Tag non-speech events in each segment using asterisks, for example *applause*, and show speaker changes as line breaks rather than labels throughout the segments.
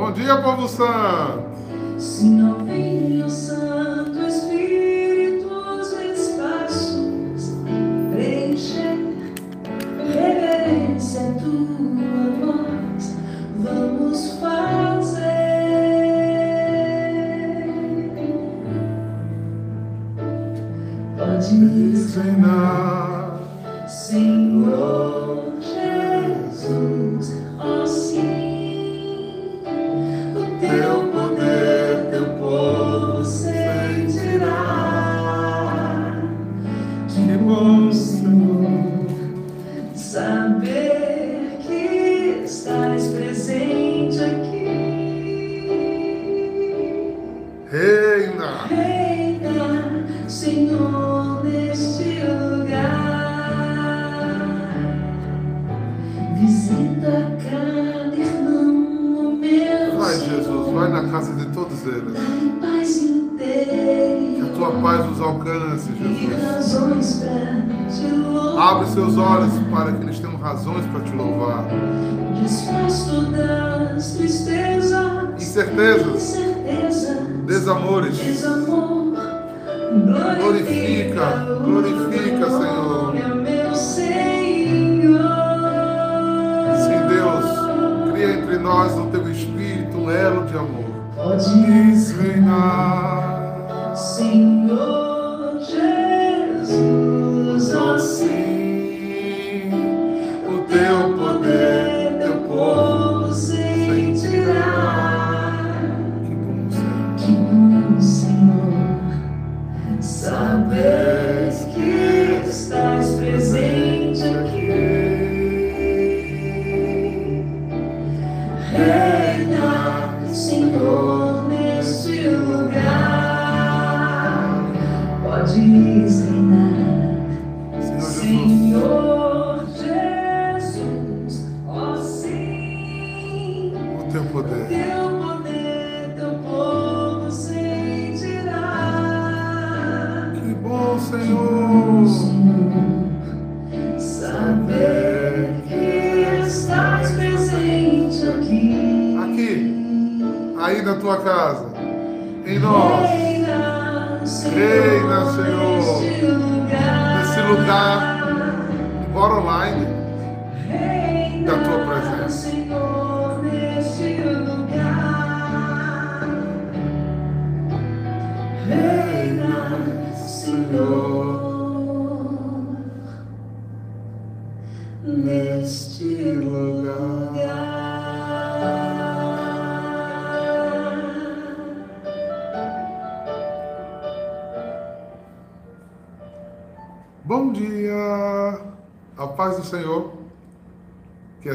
Bom dia, povo santo.
Se não vem o Santo Espírito, os espaços preencher, reverência à tua voz, vamos fazer. Podes
reinar.
Paz
os alcance, Jesus. Abre seus olhos para que eles tenham razões para te louvar. Incertezas,
incerteza,
desamores.
desamor.
Glorifica, glorifica, Senhor. Sim, Deus, cria entre nós no teu espírito um elo de amor.
Podes
reinar.
Senhor
tua casa,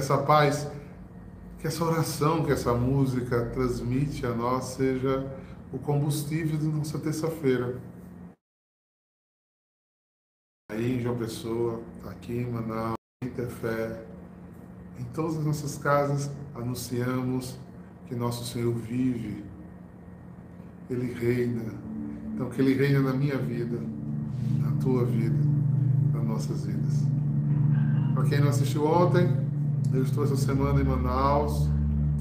essa paz, que essa oração, que essa música transmite a nós seja o combustível de nossa terça-feira. Aí em João Pessoa, aqui em Manaus, em Tefé, em todas as nossas casas, anunciamos que nosso Senhor vive, Ele reina. Então, que Ele reina na minha vida, na tua vida, nas nossas vidas. Para quem não assistiu ontem, eu estou essa semana em Manaus,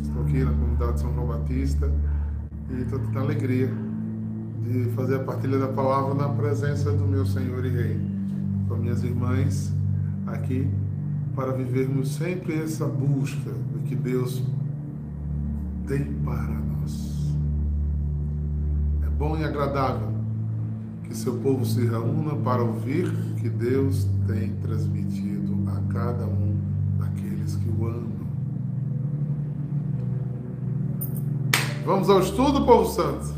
estou aqui na comunidade São João Batista e estou tendo a alegria de fazer a partilha da palavra na presença do meu Senhor e Rei, com minhas irmãs aqui, para vivermos sempre essa busca do que Deus tem para nós. É bom e agradável que seu povo se reúna para ouvir o que Deus tem transmitido a cada um daqueles que o amam. Vamos ao estudo, povo santo.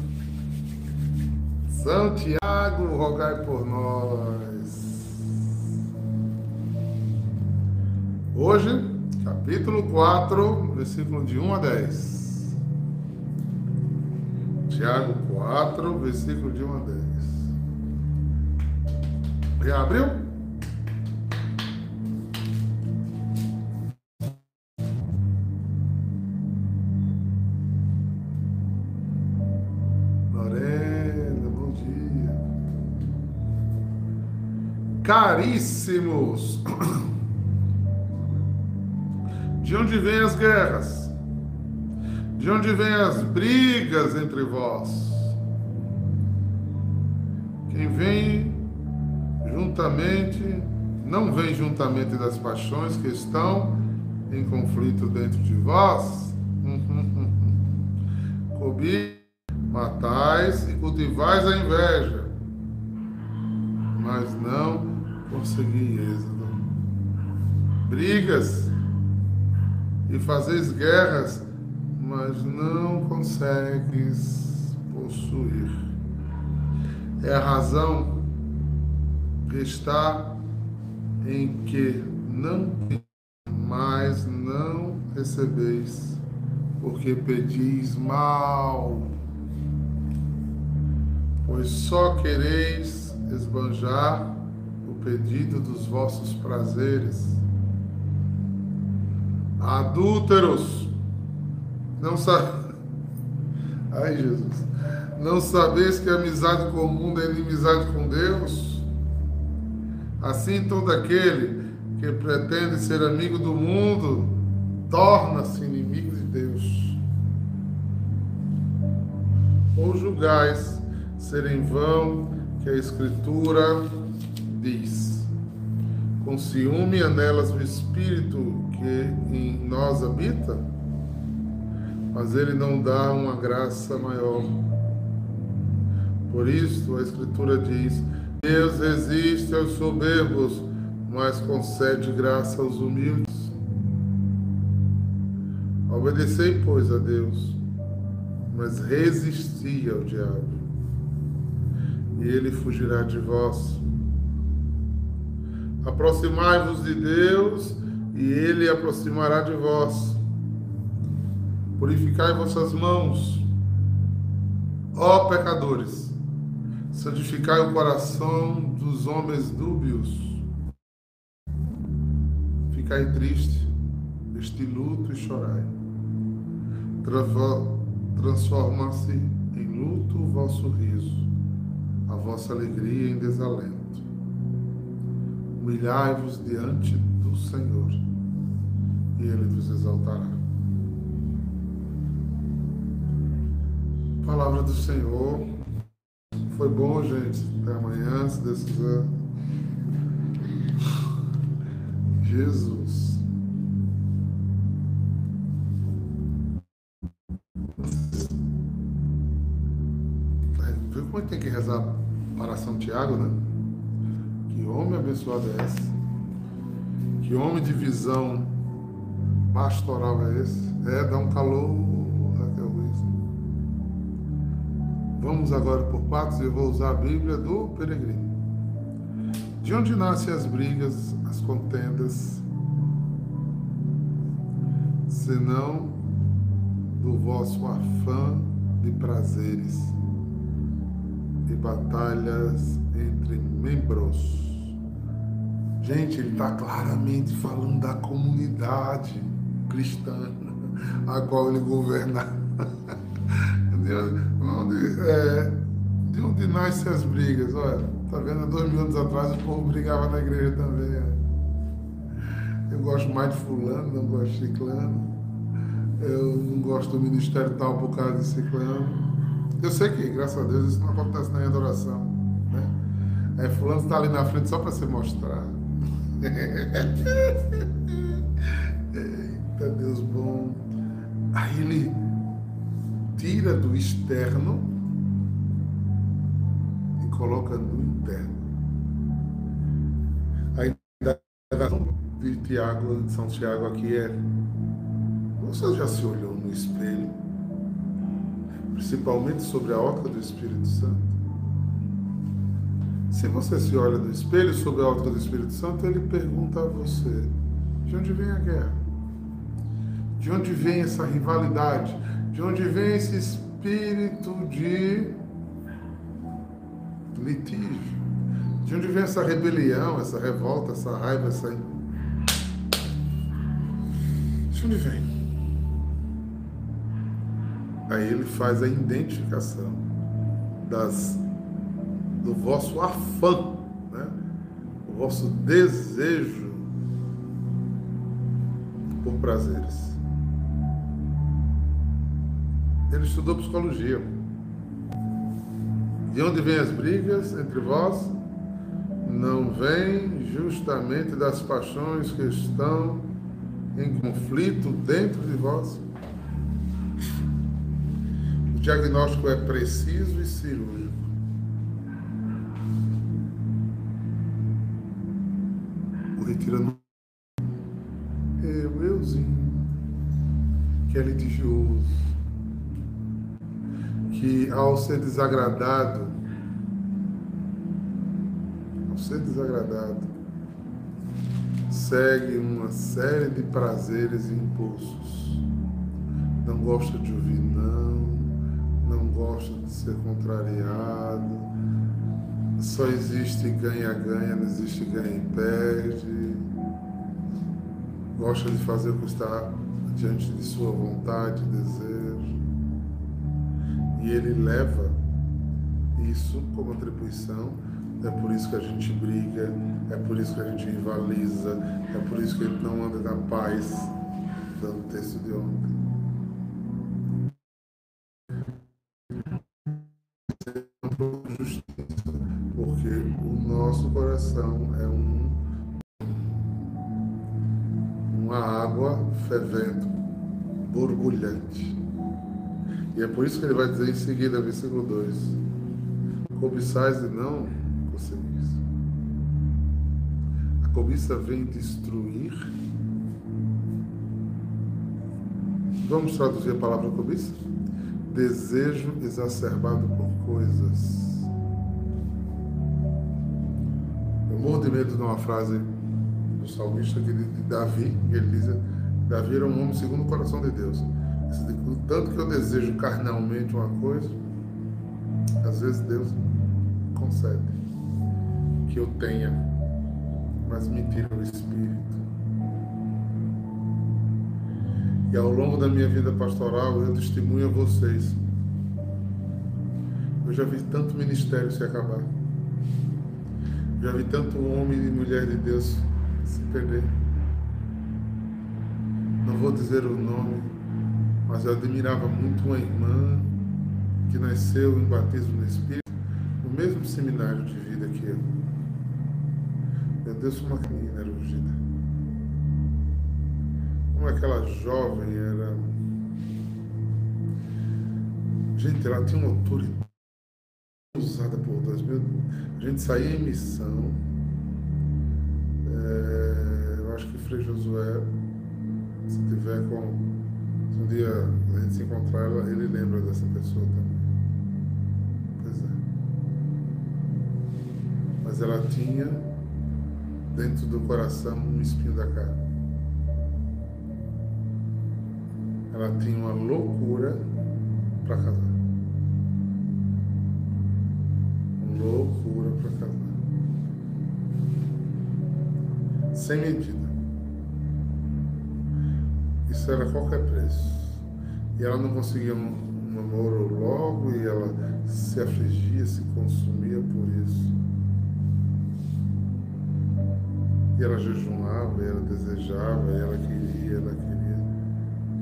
Santiago, rogai por nós. Hoje, capítulo 4, versículo de 1 a 10. Tiago 4, versículo de 1 a 10. Já abriu? Caríssimos, de onde vêm as guerras? De onde vêm as brigas entre vós? Quem vem juntamente, não vem juntamente das paixões que estão em conflito dentro de vós? *laughs* Cobi, matais e cultivais a inveja, mas não consegui êxito. Brigas e fazeis guerras, mas não consegues possuir é a razão que está em que não mas não recebeis, porque pedis mal, pois só quereis esbanjar o pedido dos vossos prazeres. Adúlteros, não sabe. *laughs* Ai, Jesus. Não sabeis que a amizade com o mundo é inimizade com Deus? Assim, todo aquele que pretende ser amigo do mundo torna-se inimigo de Deus. Ou julgais ser em vão que a Escritura diz: Com ciúme anelas o Espírito que em nós habita, mas ele não dá uma graça maior. Por isso a Escritura diz: Deus resiste aos soberbos, mas concede graça aos humildes. Obedecei, pois, a Deus, mas resisti ao diabo, e ele fugirá de vós. Aproximai-vos de Deus, e ele aproximará de vós. Purificai vossas mãos, ó pecadores santificai o coração dos homens dúbios. Ficai triste, este luto e chorai. Transforma-se em luto o vosso riso, a vossa alegria em desalento. Humilhai-vos diante do Senhor, e Ele vos exaltará. Palavra do Senhor foi bom, gente. Até amanhã, se Deus quiser. Jesus. Viu como é que tem que rezar para São Tiago, né? Que homem abençoado é esse? Que homem de visão pastoral é esse? É, dá um calor Vamos agora por partes, eu vou usar a Bíblia do peregrino. De onde nascem as brigas, as contendas, senão do vosso afã de prazeres e batalhas entre membros? Gente, ele está claramente falando da comunidade cristã *laughs* a qual ele governa. *laughs* onde, é, de onde nascem as brigas. Olha, tá vendo? Há dois mil anos atrás o povo brigava na igreja também. É. Eu gosto mais de fulano, não gosto de ciclano. Eu não gosto do ministério tal por causa de ciclano. Eu sei que, graças a Deus, isso não acontece na adoração. Né? É, fulano está ali na frente só para se mostrar. Eita, Deus bom. Aí ele tira do externo e coloca no interno. A indagação de Tiago, de São Tiago aqui é: você já se olhou no espelho, principalmente sobre a ótica do Espírito Santo? Se você se olha no espelho sobre a ótica do Espírito Santo, ele pergunta a você: de onde vem a guerra? De onde vem essa rivalidade? De onde vem esse espírito de litígio? De onde vem essa rebelião, essa revolta, essa raiva, essa. De onde vem? Aí ele faz a identificação das, do vosso afã, né? o vosso desejo por prazeres. ele estudou psicologia. De onde vêm as brigas entre vós? Não vem justamente das paixões que estão em conflito dentro de vós? O diagnóstico é preciso e cirúrgico. O retirando eu, euzinho, que é litigioso, que ao ser desagradado, ao ser desagradado, segue uma série de prazeres e impulsos. Não gosta de ouvir não, não gosta de ser contrariado, só existe ganha-ganha, não existe ganha e perde. Gosta de fazer o que está diante de sua vontade, desejo e ele leva isso como atribuição. É por isso que a gente briga, é por isso que a gente rivaliza, é por isso que ele não anda na paz, dando texto de ontem. Fervendo, borbulhante. E é por isso que ele vai dizer em seguida, versículo 2: Cobiçais e não conseguis. A cobiça vem destruir. Vamos traduzir a palavra cobiça? Desejo exacerbado por coisas. Eu morro de medo de uma frase do salmista de Davi, que ele diz: Davi era um homem segundo o coração de Deus tanto que eu desejo carnalmente uma coisa, às vezes Deus concede que eu tenha, mas me tira o espírito. E ao longo da minha vida pastoral, eu testemunho a vocês. Eu já vi tanto ministério se acabar. Já vi tanto homem e mulher de Deus se perder. Não vou dizer o nome, mas eu admirava muito uma irmã que nasceu em batismo no Espírito, no mesmo seminário de vida que eu. Meu Deus, uma menina era ungida. Como aquela jovem era. Gente, ela tinha uma autoridade usada por Deus. A gente saía em missão. É, eu acho que Frei Josué, se tiver com se um dia a gente se encontrar, ela, ele lembra dessa pessoa também. Pois é. Mas ela tinha dentro do coração um espinho da carne. Ela tinha uma loucura para casar. Loucura para casar. Sem medida. Isso era qualquer preço. E ela não conseguia um, namoro logo e ela se afligia, se consumia por isso. E ela jejuava, e ela desejava, e ela queria, ela queria.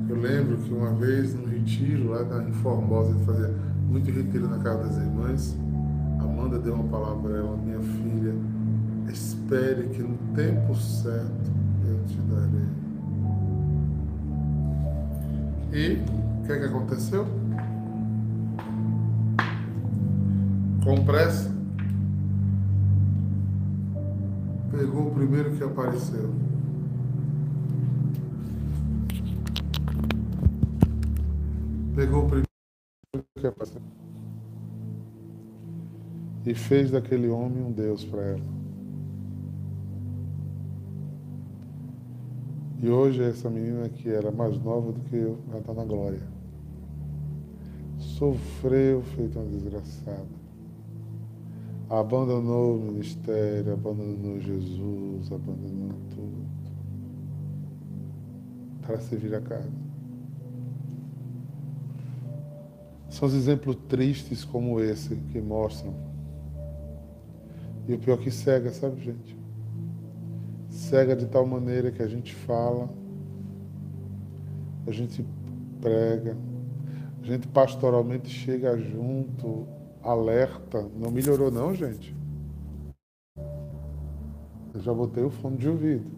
Eu lembro que uma vez num retiro lá em Formosa, a gente fazia muito retiro na casa das irmãs, Amanda deu uma palavra para ela, minha filha, espere que no tempo certo eu te darei. E o que, é que aconteceu? Com pressa, pegou o primeiro que apareceu. Pegou o primeiro que apareceu. E fez daquele homem um Deus para ela. E hoje essa menina que era mais nova do que eu, ela está na glória. Sofreu feito uma desgraçada. Abandonou o ministério, abandonou Jesus, abandonou tudo. Para servir a casa. São os exemplos tristes como esse que mostram. E o pior que cega, sabe, gente? Cega de tal maneira que a gente fala, a gente prega, A gente pastoralmente chega junto, alerta. Não melhorou não, gente? Eu já botei o fone de ouvido.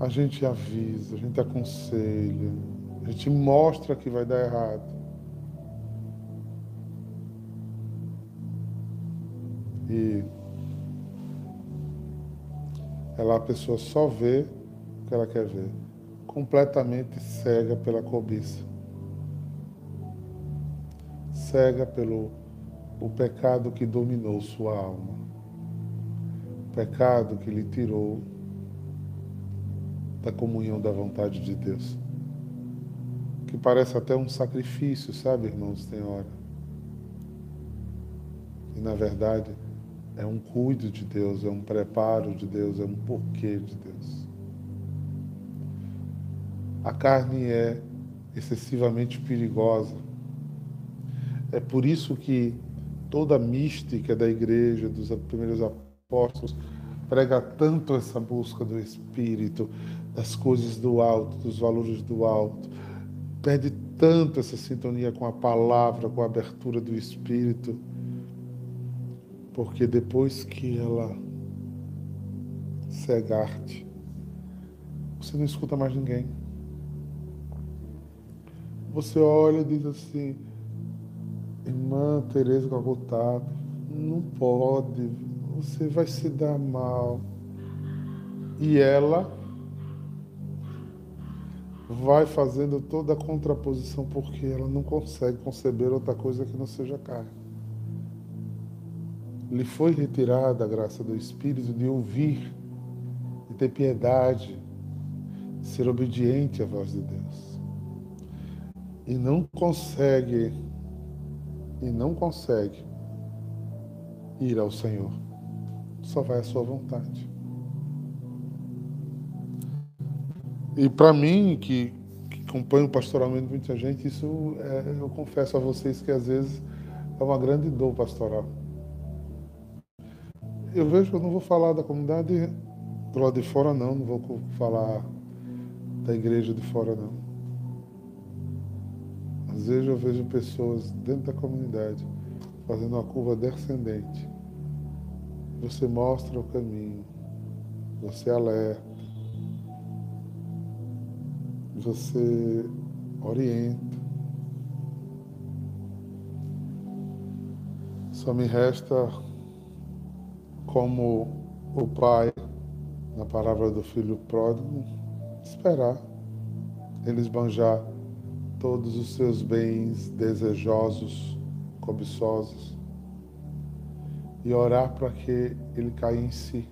A gente avisa, a gente aconselha, a gente mostra que vai dar errado. E ela a pessoa só vê o que ela quer ver, completamente cega pela cobiça, cega pelo o pecado que dominou sua alma, o pecado que lhe tirou da comunhão da vontade de Deus. Que parece até um sacrifício, sabe, irmãos, tem hora. E na verdade é um cuido de Deus, é um preparo de Deus, é um porquê de Deus. A carne é excessivamente perigosa. É por isso que toda a mística da igreja, dos primeiros apóstolos, prega tanto essa busca do Espírito, das coisas do alto, dos valores do alto. Perde tanto essa sintonia com a palavra, com a abertura do Espírito, porque depois que ela cegar-te, você não escuta mais ninguém. Você olha e diz assim, irmã Tereza Calcutá, não pode, você vai se dar mal. E ela vai fazendo toda a contraposição porque ela não consegue conceber outra coisa que não seja carne. Lhe foi retirada a graça do Espírito de ouvir, de ter piedade, de ser obediente à voz de Deus. E não consegue, e não consegue ir ao Senhor. Só vai à sua vontade. E para mim, que, que acompanho pastoralmente muita gente, isso é, eu confesso a vocês que às vezes é uma grande dor pastoral. Eu vejo que eu não vou falar da comunidade do lado de fora, não, não vou falar da igreja de fora, não. Às vezes eu vejo pessoas dentro da comunidade fazendo uma curva descendente. Você mostra o caminho, você alerta, você orienta. Só me resta, como o pai, na palavra do filho pródigo, esperar ele esbanjar todos os seus bens desejosos, cobiçosos, e orar para que ele caia em si.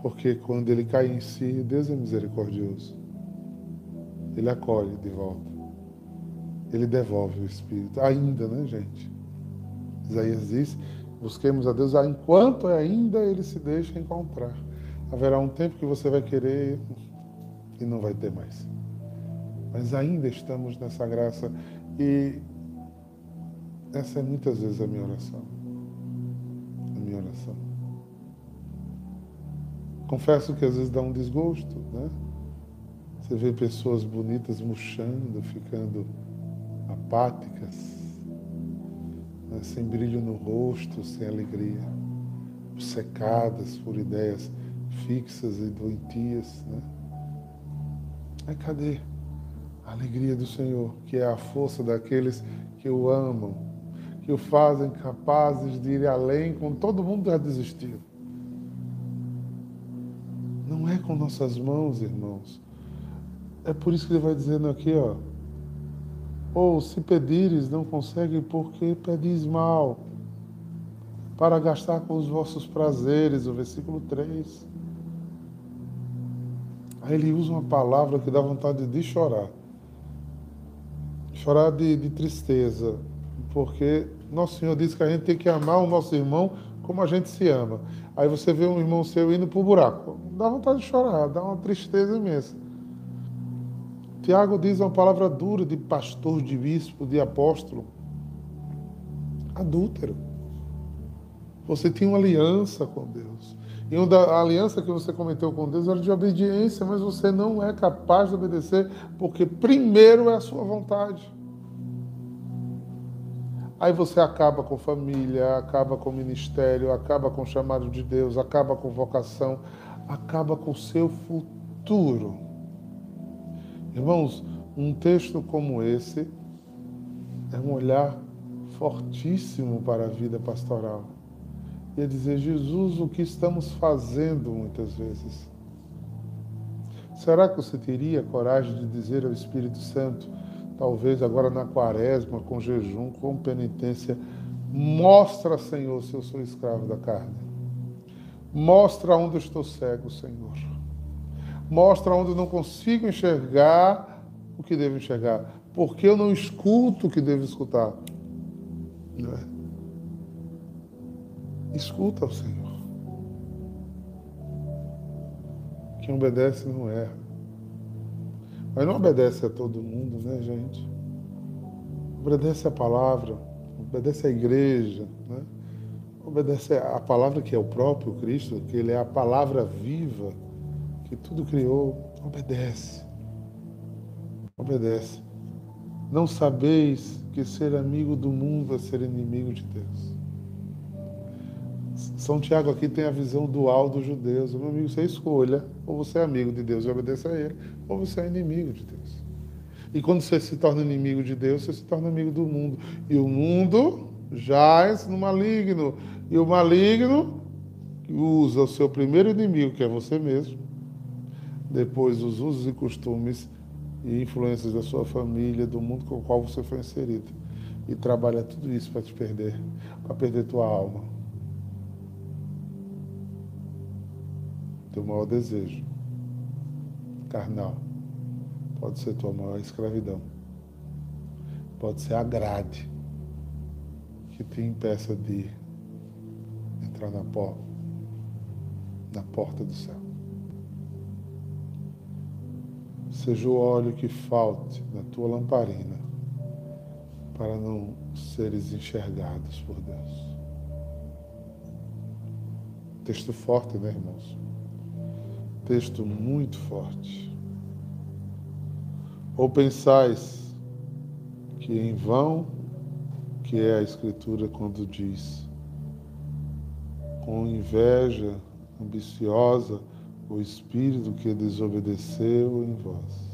Porque quando ele cai em si, Deus é misericordioso. Ele acolhe de volta. Ele devolve o Espírito. Ainda, né, gente? Isaías diz: busquemos a Deus enquanto ainda ele se deixa encontrar. Haverá um tempo que você vai querer e não vai ter mais. Mas ainda estamos nessa graça e essa é muitas vezes a minha oração. A minha oração. Confesso que às vezes dá um desgosto, né? Você vê pessoas bonitas murchando, ficando apáticas, né, sem brilho no rosto, sem alegria, secadas por ideias fixas e doentias. Né? Mas cadê a alegria do Senhor, que é a força daqueles que o amam, que o fazem capazes de ir além quando todo mundo já desistiu? Não é com nossas mãos, irmãos é por isso que ele vai dizendo aqui, ó. Ou se pedires, não consegue, porque pedis mal, para gastar com os vossos prazeres, o versículo 3. Aí ele usa uma palavra que dá vontade de chorar. Chorar de, de tristeza, porque nosso Senhor diz que a gente tem que amar o nosso irmão como a gente se ama. Aí você vê um irmão seu indo para o buraco, dá vontade de chorar, dá uma tristeza imensa. Tiago diz uma palavra dura de pastor, de bispo, de apóstolo. Adúltero. Você tinha uma aliança com Deus. E uma da aliança que você cometeu com Deus era de obediência, mas você não é capaz de obedecer porque primeiro é a sua vontade. Aí você acaba com família, acaba com ministério, acaba com o chamado de Deus, acaba com vocação, acaba com o seu futuro. Irmãos, um texto como esse é um olhar fortíssimo para a vida pastoral. E é dizer, Jesus, o que estamos fazendo muitas vezes? Será que você teria coragem de dizer ao Espírito Santo, talvez agora na quaresma, com jejum, com penitência, mostra, Senhor, se eu sou escravo da carne. Mostra onde estou cego, Senhor. Mostra onde eu não consigo enxergar o que devo enxergar. Porque eu não escuto o que devo escutar. É? Escuta ao Senhor. Quem obedece não erra. Mas não obedece a todo mundo, né, gente? Obedece a palavra, obedece a igreja, né? Obedece a palavra que é o próprio Cristo, que ele é a palavra viva que tudo criou. Obedece. Obedece. Não sabeis que ser amigo do mundo é ser inimigo de Deus. São Tiago aqui tem a visão dual dos judeus. Meu amigo, você escolha, ou você é amigo de Deus e obedece a Ele, ou você é inimigo de Deus. E quando você se torna inimigo de Deus, você se torna amigo do mundo. E o mundo jaz no maligno. E o maligno usa o seu primeiro inimigo, que é você mesmo, depois os usos e costumes e influências da sua família, do mundo com o qual você foi inserido. E trabalha tudo isso para te perder, para perder tua alma. Teu maior desejo carnal pode ser tua maior escravidão. Pode ser a grade que te impeça de entrar na porta, na porta do céu. Seja o óleo que falte na tua lamparina para não seres enxergados por Deus. Texto forte, né, irmãos? Texto muito forte. Ou pensais que em vão que é a Escritura quando diz com inveja ambiciosa o espírito que desobedeceu em vós.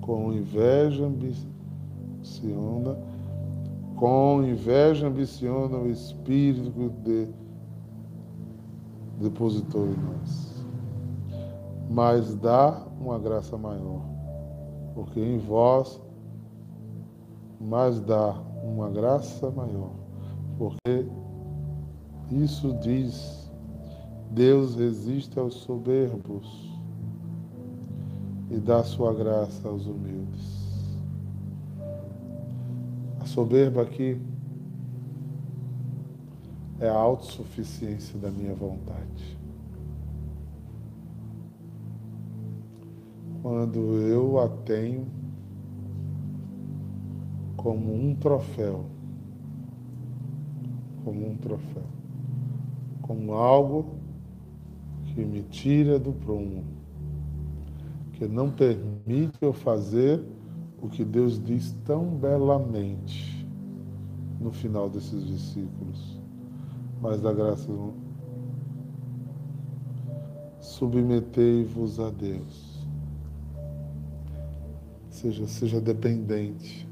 Com inveja ambiciona, com inveja ambiciona o espírito que de, depositou em nós. Mas dá uma graça maior, porque em vós mais dá uma graça maior, porque isso diz Deus resiste aos soberbos e dá sua graça aos humildes. A soberba aqui é a autossuficiência da minha vontade. Quando eu a tenho como um troféu, como um troféu, como algo que me tira do prumo, que não permite eu fazer o que Deus diz tão belamente no final desses versículos. Mas da graça, submetei-vos a Deus. Seja, seja dependente,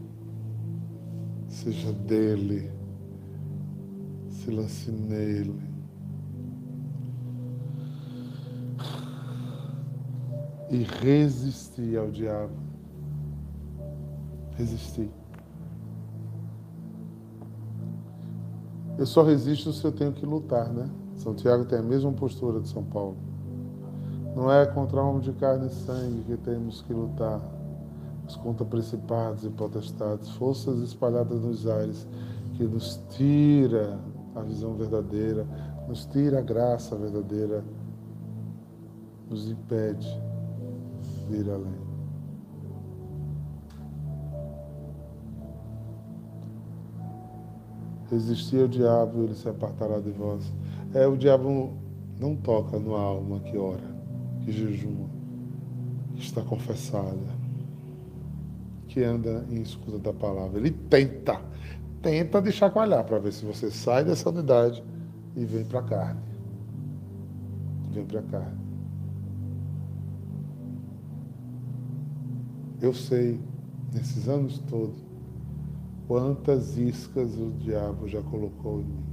seja dele, se lance nele e resistir ao diabo. Resistir. Eu só resisto se eu tenho que lutar, né? São Tiago tem a mesma postura de São Paulo. Não é contra homem de carne e sangue que temos que lutar, mas contra principados e potestades, forças espalhadas nos ares, que nos tira a visão verdadeira, nos tira a graça verdadeira, nos impede ir além. Resistir ao diabo, ele se apartará de vós. É, o diabo não toca numa alma que ora, que jejuma, que está confessada, que anda em escuta da palavra. Ele tenta, tenta de chacoalhar para ver se você sai dessa unidade e vem para a carne. Vem para a carne. Eu sei, nesses anos todos, quantas iscas o diabo já colocou em mim.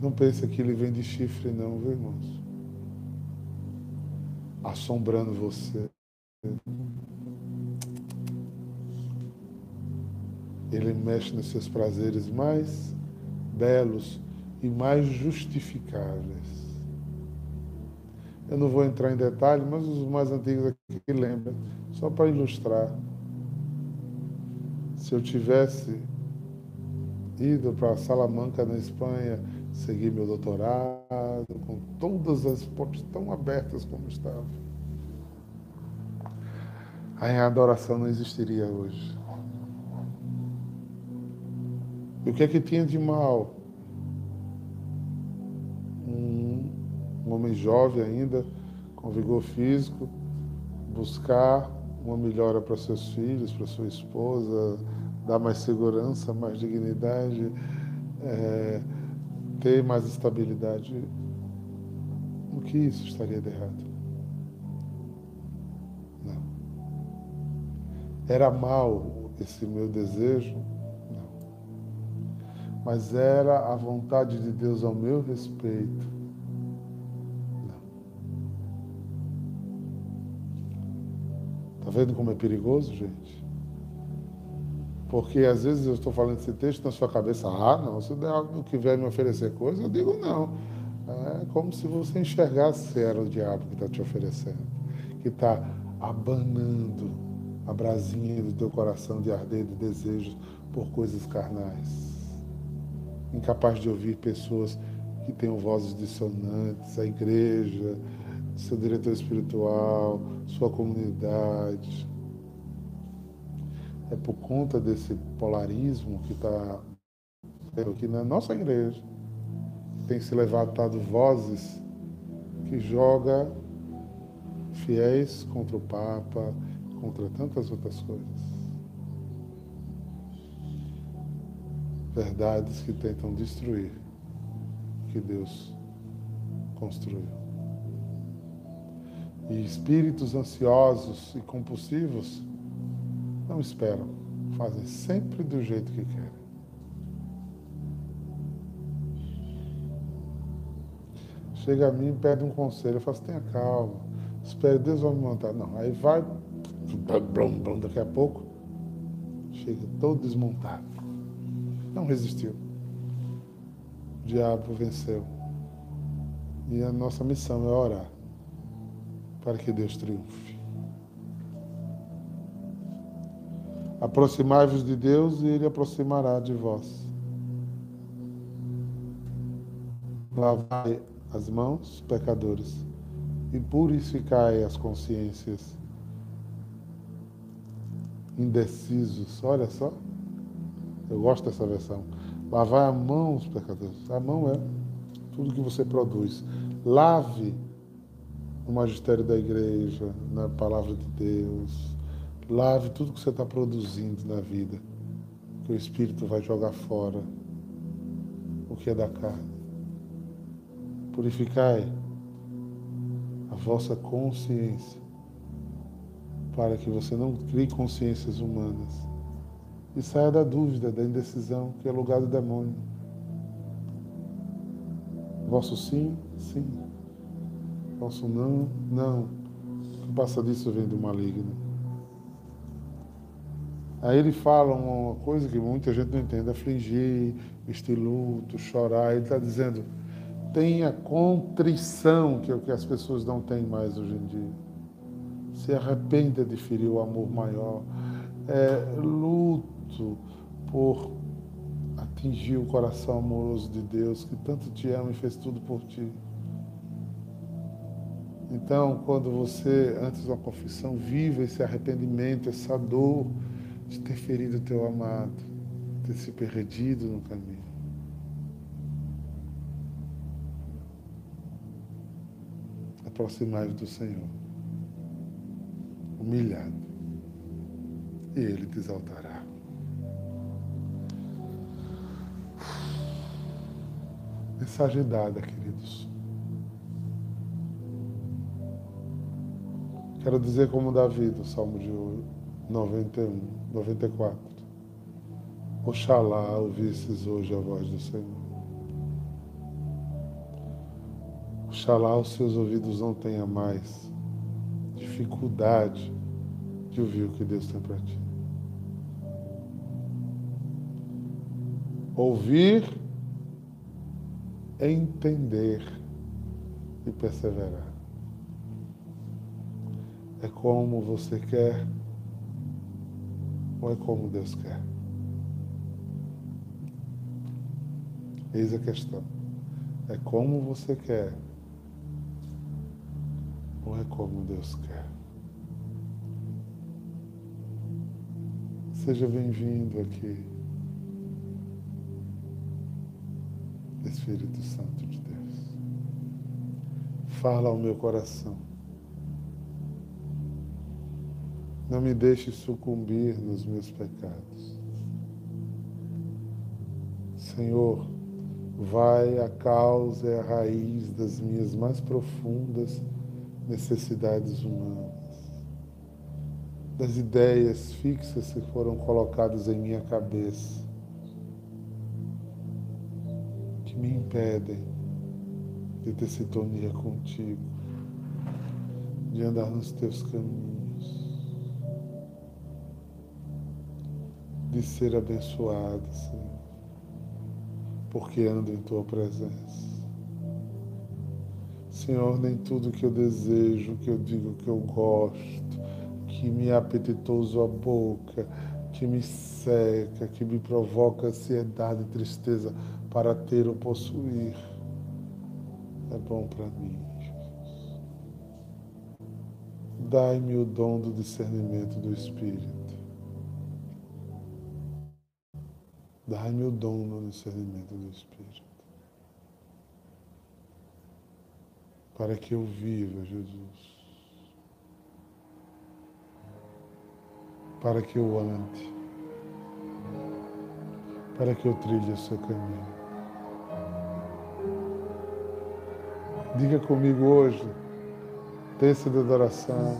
Não pense que ele vem de chifre, não, viu, irmãos? Assombrando você. Ele mexe nos seus prazeres mais belos e mais justificáveis. Eu não vou entrar em detalhe, mas os mais antigos aqui lembram, só para ilustrar. Se eu tivesse ido para Salamanca, na Espanha, seguir meu doutorado, com todas as portas tão abertas como estavam, a adoração não existiria hoje. E o que é que tinha de mal? Um homem jovem ainda, com vigor físico, buscar uma melhora para seus filhos, para sua esposa, dar mais segurança, mais dignidade, é, ter mais estabilidade. O que isso estaria de errado? Não. Era mal esse meu desejo? mas era a vontade de Deus ao meu respeito. Vendo como é perigoso, gente? Porque às vezes eu estou falando esse texto na sua cabeça, ah, não, se der algo que vier me oferecer coisa, eu digo não. É como se você enxergasse se era o diabo que está te oferecendo, que está abanando a brasinha do teu coração de arder de desejos por coisas carnais incapaz de ouvir pessoas que tenham vozes dissonantes, a igreja, seu diretor espiritual, sua comunidade. É por conta desse polarismo que está aqui na nossa igreja, tem se levantado vozes que joga fiéis contra o Papa, contra tantas outras coisas. verdades que tentam destruir o que Deus construiu. E espíritos ansiosos e compulsivos não esperam, fazem sempre do jeito que querem. Chega a mim e pede um conselho, eu faço, tenha calma, espere, Deus vai me montar. Não, aí vai, daqui a pouco, chega todo desmontado. Não resistiu. O diabo venceu. E a nossa missão é orar para que Deus triunfe. Aproximai-vos de Deus e Ele aproximará de vós. Lavai as mãos, pecadores, e purificai as consciências indecisos. Olha só. Eu gosto dessa versão. Lavar a mão, os pecadores. A mão é tudo que você produz. Lave o magistério da igreja, na palavra de Deus. Lave tudo que você está produzindo na vida. Que o Espírito vai jogar fora o que é da carne. Purificai a vossa consciência para que você não crie consciências humanas e saia da dúvida, da indecisão, que é lugar do demônio. Vosso sim, sim. Vosso não, não. O que passa disso vem do maligno. Aí ele fala uma coisa que muita gente não entende: afligir, vestir luto, chorar. Ele está dizendo: tenha contrição, que é o que as pessoas não têm mais hoje em dia. Se arrependa de ferir o amor maior. É, luto por atingir o coração amoroso de Deus, que tanto te ama e fez tudo por ti. Então, quando você, antes da confissão, vive esse arrependimento, essa dor de ter ferido o teu amado, ter se perdido no caminho. Aproximai-vos do Senhor, humilhado, e Ele te exaltará. Mensagem dada, queridos. Quero dizer como Davi, do Salmo de 91, 94. Oxalá ouvisses hoje a voz do Senhor. Oxalá os seus ouvidos não tenham mais dificuldade de ouvir o que Deus tem para ti. Ouvir, entender e perseverar. É como você quer ou é como Deus quer? Eis a questão. É como você quer ou é como Deus quer? Seja bem-vindo aqui, Espírito Santo de Deus. Fala ao meu coração. Não me deixe sucumbir nos meus pecados. Senhor, vai a causa e a raiz das minhas mais profundas necessidades humanas, das ideias fixas que foram colocadas em minha cabeça, que me impedem de ter sintonia contigo, de andar nos teus caminhos, de ser abençoado, Senhor, porque ando em tua presença. Senhor, nem tudo que eu desejo, que eu digo que eu gosto, que me é apetitoso a boca, que me seca, que me provoca ansiedade e tristeza para ter ou possuir, é bom para mim. Dai-me o dom do discernimento do Espírito. Dai-me o dom do discernimento do Espírito. para que eu viva, Jesus. Para que eu ande. Para que eu trilhe o seu caminho. Diga comigo hoje, terça de adoração.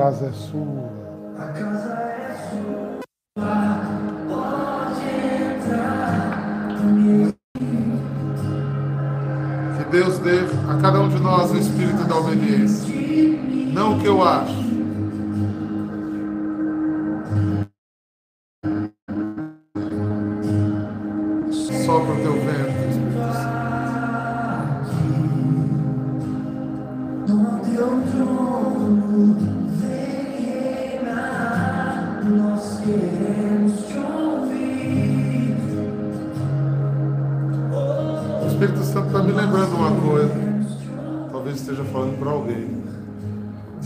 Casa é sua. A casa é sua. Deus dê a cada um de nós o espírito da obediência. Não o que eu acho.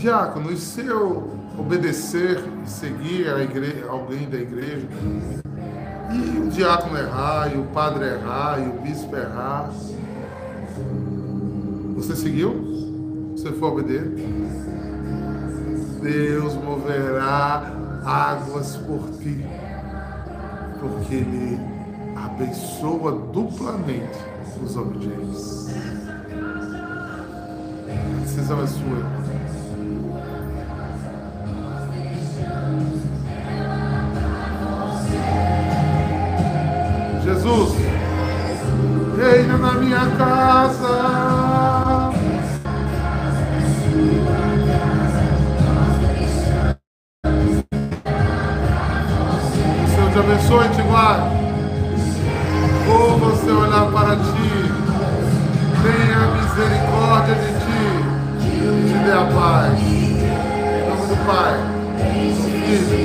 Diácono, e se eu obedecer e seguir a igreja, alguém da igreja, e o diácono errar, e o padre errar, e o bispo errar, você seguiu? Você foi obediente? Deus moverá águas por ti, porque Ele abençoa duplamente os obedientes. A decisão é sua. Jesus, reina na minha casa. Senhor te abençoe e te guarde. Ou você olhar para ti, tenha misericórdia de ti te dê a paz. Em nome do Pai, do Filho